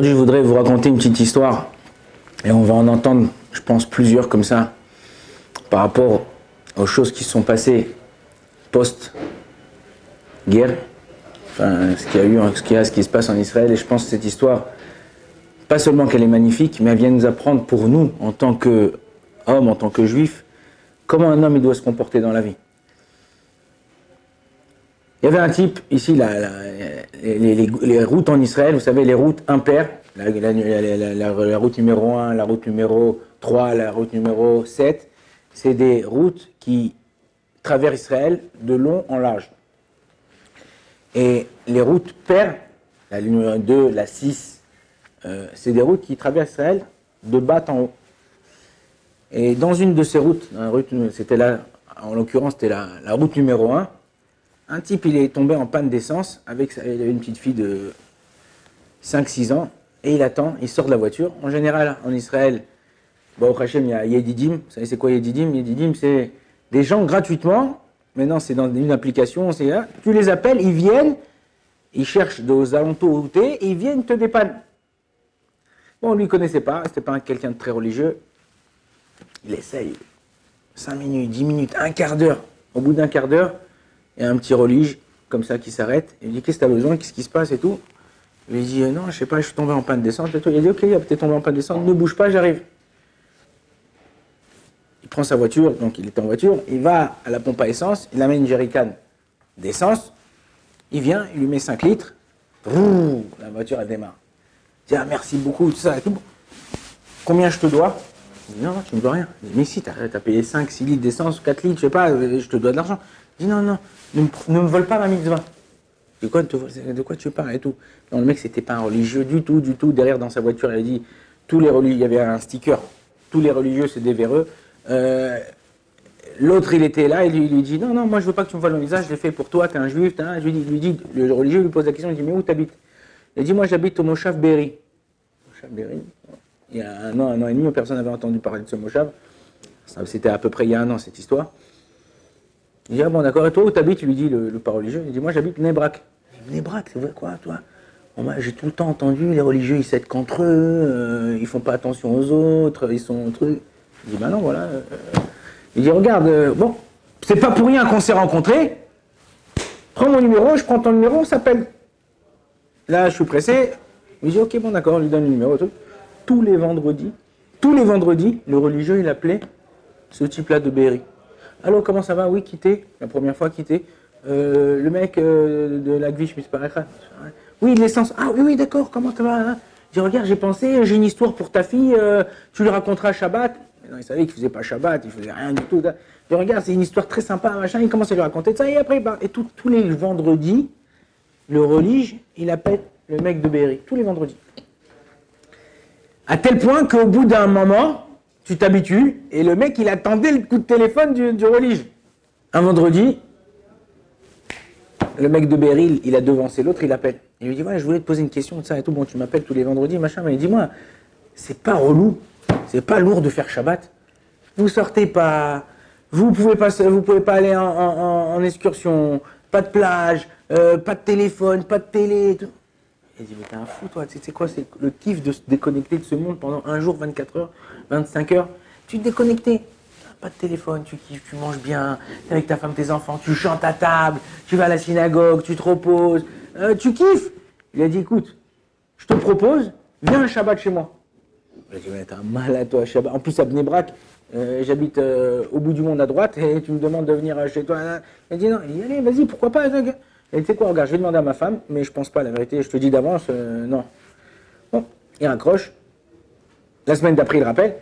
Aujourd'hui, je voudrais vous raconter une petite histoire. Et on va en entendre, je pense, plusieurs comme ça, par rapport aux choses qui se sont passées post-guerre. Enfin, ce qu'il y a eu, ce qu'il y a, ce qui se passe en Israël. Et je pense que cette histoire, pas seulement qu'elle est magnifique, mais elle vient nous apprendre pour nous, en tant qu'hommes, en tant que juifs, comment un homme il doit se comporter dans la vie. Il y avait un type, ici, les, routes en Israël, vous savez, les routes impaires, la, la, route numéro 1, la route numéro 3, la route numéro 7, c'est des routes qui traversent Israël de long en large. Et les routes paires, la numéro 2, la 6, euh, c'est des routes qui traversent Israël de bas en haut. Et dans une de ces routes, c'était là, en l'occurrence, c'était la, route numéro 1, un type, il est tombé en panne d'essence avec il avait une petite fille de 5-6 ans et il attend, il sort de la voiture. En général, en Israël, au Hachem, il y a Yedidim. Vous savez, c'est quoi Yedidim? Yedidim, c'est des gens gratuitement. Maintenant, c'est dans une application. Tu les appelles, ils viennent, ils cherchent aux alentours où ils viennent te dépanner. Bon, lui, connaissait pas, c'était pas quelqu'un de très religieux. Il essaye 5 minutes, 10 minutes, un quart d'heure. Au bout d'un quart d'heure, a un petit relige comme ça qui s'arrête. Il dit Qu'est-ce que tu as besoin? Qu'est-ce qui se passe? Et tout Il lui dit Non, je sais pas, je suis tombé en panne d'essence. Il a dit Ok, tu es tombé en panne d'essence, ne bouge pas, j'arrive. Il prend sa voiture, donc il est en voiture, il va à la pompe à essence, il amène une jerrycan d'essence, il vient, il lui met 5 litres, la voiture elle démarre. Il dit ah, merci beaucoup, tout ça et tout. Combien je te dois? Non, non, tu ne dois rien. Mais si, tu as, payé 5, 6 litres d'essence, 4 litres, je sais pas, je te dois de l'argent. Il dit non, non, ne me, vole pas ma mitzvah. De quoi, de quoi tu parles et tout Non, le mec, c'était pas un religieux du tout, du tout. Derrière, dans sa voiture, il a dit tous les religieux, il y avait un sticker, tous les religieux, c'est des véreux. Euh, l'autre, il était là, et lui, il lui dit Non, non, moi, je veux pas que tu me voles mon visage, je l'ai fait pour toi, tu es un juif. Je lui, dis, dis, le religieux lui pose la question il dit Mais où tu habites Il dit Moi, j'habite au Moshav Berry. Moshav Berry? Il y a un an, un an et demi, personne n'avait entendu parler de ce Moshav. C'était à peu près il y a un an, cette histoire. Il dit, ah bon, d'accord, et toi où t'habites? Il lui dit, le, le religieux, il dit, moi j'habite Nebrak. Nebrak, c'est vrai quoi, toi? J'ai tout le temps entendu, les religieux, ils s'aident contre eux, euh, ils font pas attention aux autres, ils sont trucs. Il dit, bah non, voilà. Euh, il dit, regarde, euh, bon, c'est pas pour rien qu'on s'est rencontrés. Prends mon numéro, je prends ton numéro, on s'appelle. Là, je suis pressé. Il dit, ok, bon, d'accord, on lui donne le numéro. Tous les vendredis, tous les vendredis, le religieux, il appelait ce type-là de Berry. Allô, comment ça va? Oui, quitter. La première fois, quitter. Euh, le mec euh, de la Gvish. Oui, l'essence. Ah oui, oui, d'accord, comment ça va? Je dis, regarde, j'ai pensé, j'ai une histoire pour ta fille, euh, tu lui raconteras Shabbat. Non, il savait qu'il faisait pas Shabbat, il faisait rien du tout. Je regarde, c'est une histoire très sympa, machin. Il commence à lui raconter ça, et après, bah, et tous les vendredis, le relige, il appelle le mec de Berry, tous les vendredis. À tel point qu'au bout d'un moment, tu t'habitues, et le mec, il attendait le coup de téléphone du, du. Un vendredi, le mec de Beryl, il a devancé l'autre, il appelle. Il lui dit, ouais, je voulais te poser une question ça et tout. Bon, tu m'appelles tous les vendredis, machin, mais dis-moi, c'est pas relou, c'est pas lourd de faire Shabbat. Vous sortez pas, vous pouvez pas, vous pouvez pas aller en, excursion, pas de plage, euh, pas de téléphone, pas de télé. Tout. Il dit, mais t'es un fou, toi. Tu sais quoi, c'est le kiff de se déconnecter de ce monde pendant un jour, 24 heures, 25 heures. Tu te déconnectais. Pas de téléphone, tu kiffes, tu manges bien, es avec ta femme, tes enfants, tu chantes à table, tu vas à la synagogue, tu te reposes, euh, tu kiffes. Il a dit, écoute, je te propose, viens un Shabbat chez moi. Il a dit, mais t'es un malade, toi, Shabbat. En plus, à Bnebrak, euh, j'habite euh, au bout du monde à droite et tu me demandes de venir chez toi. Il a dit, non, il dit, allez, vas-y, pourquoi pas. Et tu sais quoi, regarde, je vais demander à ma femme, mais je pense pas, la vérité, je te dis d'avance, euh, non. Bon, il raccroche. La semaine d'après, il rappelle.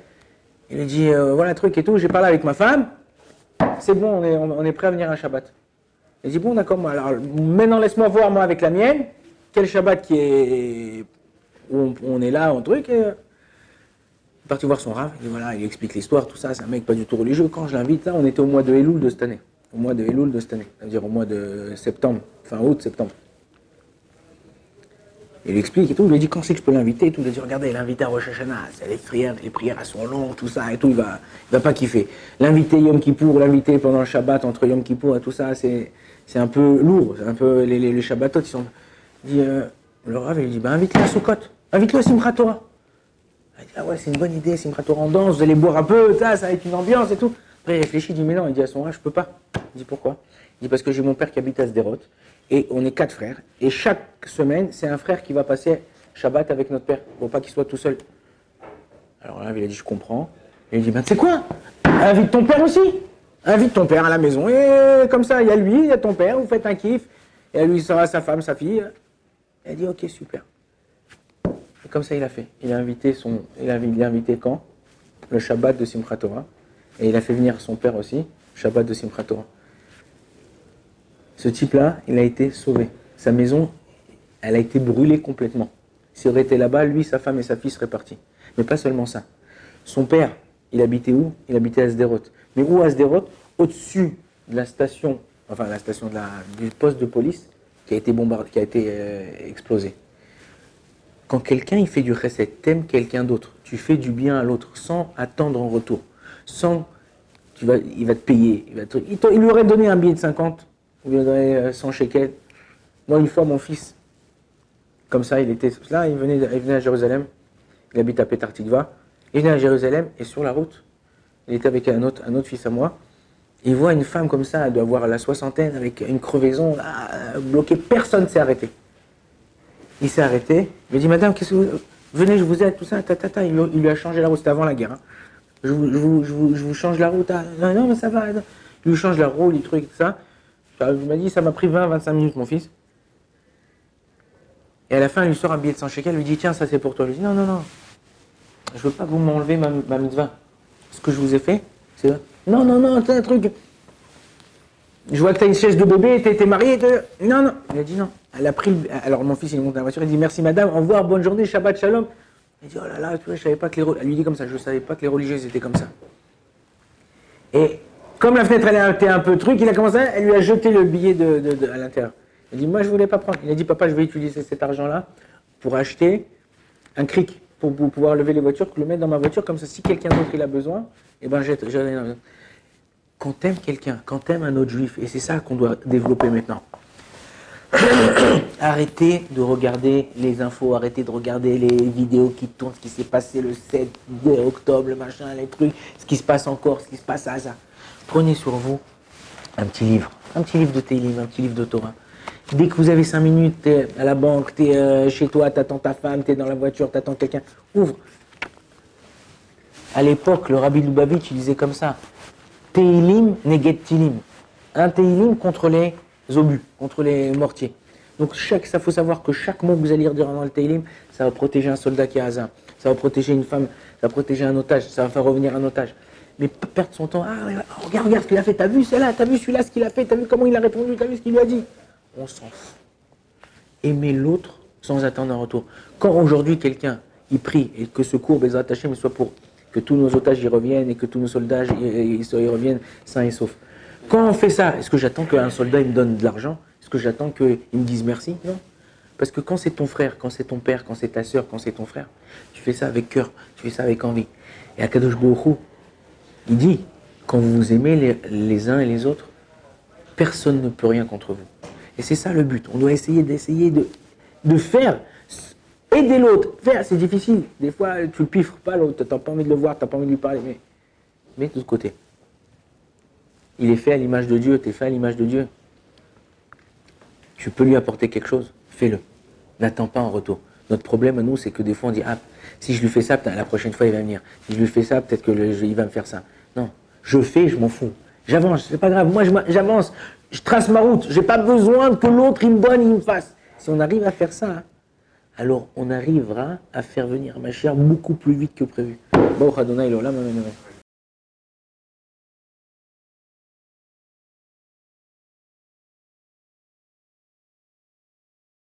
Il lui dit, euh, voilà un truc et tout, j'ai parlé avec ma femme, c'est bon, on est, on, prêt à venir un Shabbat. Il dit, bon, d'accord, alors maintenant laisse-moi voir, moi, avec la mienne, quel Shabbat qui est, où on, est là, un truc. Et, il est parti voir son rave, il dit, voilà, il explique l'histoire, tout ça, c'est un mec pas du tout religieux. Quand je l'invite, là, on était au mois de Elul de cette année au mois de Elul de cette année, c'est-à-dire au mois de septembre, fin août, septembre. Il lui explique et tout, il lui dit quand c'est que je peux l'inviter. Il lui dit regardez, l'invité à Rosh Hashanah, les prières, les prières elles sont longues, tout ça et tout, il va, il va pas kiffer. L'inviter Yom Kippour, l'inviter pendant le Shabbat entre Yom Kippour et tout ça, c'est, un peu lourd, c'est un peu les, les, Shabbatot, ils sont. Il dit, euh, le Rav, il dit bah invite-les à Sukkot. Invite-le à Simchat Torah. Elle dit, ah ouais, c'est une bonne idée, Simchat Torah en danse, vous allez boire un peu, ça, ça va être une ambiance et tout. Après, il réfléchit, dit, mais non, il dit à son âge, je peux pas. Il dit, pourquoi? Il dit, parce que j'ai mon père qui habite à Sderot, et on est quatre frères, et chaque semaine, c'est un frère qui va passer Shabbat avec notre père, pour pas qu'il soit tout seul. Alors là, il a dit, je comprends. Et il dit, ben, sais quoi? Invite ton père aussi. Invite ton père à la maison. Et comme ça, il y a lui, il y a ton père, vous faites un kiff. Et lui, il sera sa femme, sa fille. Elle dit, ok, super. Et comme ça, il a fait. Il a invité son. Il a invité quand? Le Shabbat de Simchat Torah. Et il a fait venir son père aussi, Shabbat de Simchat Torah. Ce type-là, il a été sauvé. Sa maison, elle a été brûlée complètement. S'il aurait été là-bas, lui, sa femme et sa fille seraient partis. Mais pas seulement ça. Son père, il habitait où? Il habitait à Sderot. Mais où à Sderot? Au-dessus de la station, enfin la station du poste de police qui a été bombardé, qui a été euh, explosé. Quand quelqu'un il fait du recette, t'aimes quelqu'un d'autre, tu fais du bien à l'autre sans attendre en retour, sans, tu vas, il va te payer, il, lui aurait donné un billet de 50, il lui aurait 100 shekels. Moi une fois mon fils, comme ça il était là, il venait, il venait à Jérusalem, il habite à Petar Tikva, il venait à Jérusalem et sur la route, il était avec un autre, fils à moi. Il voit une femme comme ça, elle doit avoir la soixantaine, avec une crevaison bloquée. Personne ne s'est arrêté. Il s'est arrêté. Il me dit Madame, qu'est-ce que. Venez, je vous aide, tout ça. Il, lui a changé la route. C'était avant la guerre. Hein. Je, vous, je, vous, change la route. Ah, non, non, mais ça va. Il lui change la roue, les trucs, tout ça. Il m'a dit Ça m'a pris 20-25 minutes, mon fils. Et à la fin, il lui sort un billet de 100 shekels. Il lui dit Tiens, ça c'est pour toi. Il lui dit Non, non, non. Je veux pas que vous m'enlevez ma, ma mitzvah. Ce que je vous ai fait, c'est non, non, non, c'est un truc. Je vois que tu as une chaise de bébé, tu es marié. Non, non. Il a dit non. Elle a pris. Alors mon fils, il monte dans la voiture, il dit merci madame, au revoir, bonne journée, Shabbat Shalom. Il dit oh là là, tu vois, je savais pas que les. Elle lui dit comme ça, je ne savais pas que les religieuses étaient comme ça. Et comme la fenêtre, elle était un peu truc, il a commencé, elle lui a jeté le billet de, à l'intérieur. Il dit moi, je voulais pas prendre. Il a dit papa, je vais utiliser cet argent-là pour acheter un cric pour, pouvoir lever les voitures, le mettre dans ma voiture, comme ça, si quelqu'un d'autre il a besoin, et eh ben jette. Quand t'aimes quelqu'un, quand t'aimes un autre juif, et c'est ça qu'on doit développer maintenant. arrêtez de regarder les infos, arrêtez de regarder les vidéos qui tournent, ce qui s'est passé le 7 octobre, le machin, les trucs, ce qui se passe encore, ce qui se passe à ça. Prenez sur vous un petit livre, un petit livre de Télim, un petit livre de Torah. Dès que vous avez cinq minutes, tu es à la banque, tu es euh, chez toi, tu attends ta femme, tu es dans la voiture, tu attends quelqu'un, ouvre. À l'époque, le rabbi Lubavitch, il disait comme ça Teilim neget tilim. Un Teilim contre les obus, contre les mortiers. Donc, chaque, ça faut savoir que chaque mot que vous allez dire dans le Teilim, ça va protéger un soldat qui a hasard. Ça va protéger une femme, ça va protéger un otage, ça va faire revenir un otage. Mais pas perdre son temps. Ah, regarde, regarde ce qu'il a fait. T'as vu celle-là, t'as vu celui-là, ce qu'il a fait, t'as vu comment il a répondu, t'as vu ce qu'il lui a dit on s'en fout. Aimer l'autre sans attendre un retour. Quand aujourd'hui quelqu'un y prie et que ce cours des attachés mais soit pour que tous nos otages y reviennent et que tous nos soldats y, reviennent sains et saufs. Quand on fait ça, est-ce que j'attends qu'un soldat me donne de l'argent? Est-ce que j'attends qu'il me dise merci? Non. Parce que quand c'est ton frère, quand c'est ton père, quand c'est ta soeur, quand c'est ton frère, tu fais ça avec cœur, tu fais ça avec envie. Et Akadosh Baruch il dit, quand vous aimez les, uns et les autres, personne ne peut rien contre vous. Et c'est ça le but. On doit essayer d'essayer de, faire, aider l'autre. Faire, c'est difficile. Des fois, tu le piffres pas l'autre, tu n'as pas envie de le voir, tu n'as pas envie de lui parler. Mais mets de côté. Il est fait à l'image de Dieu, tu es fait à l'image de Dieu. Tu peux lui apporter quelque chose, fais-le. N'attends pas en retour. Notre problème à nous, c'est que des fois on dit Ah, si je lui fais ça, la prochaine fois il va venir. Si je lui fais ça, peut-être qu'il va me faire ça. Non, je fais, je m'en fous. J'avance, c'est pas grave. Moi, j'avance je trace ma route. Je n'ai pas besoin que l'autre il me donne, il me fasse. Si on arrive à faire ça, alors on arrivera à faire venir ma chère beaucoup plus vite que prévu. Bon,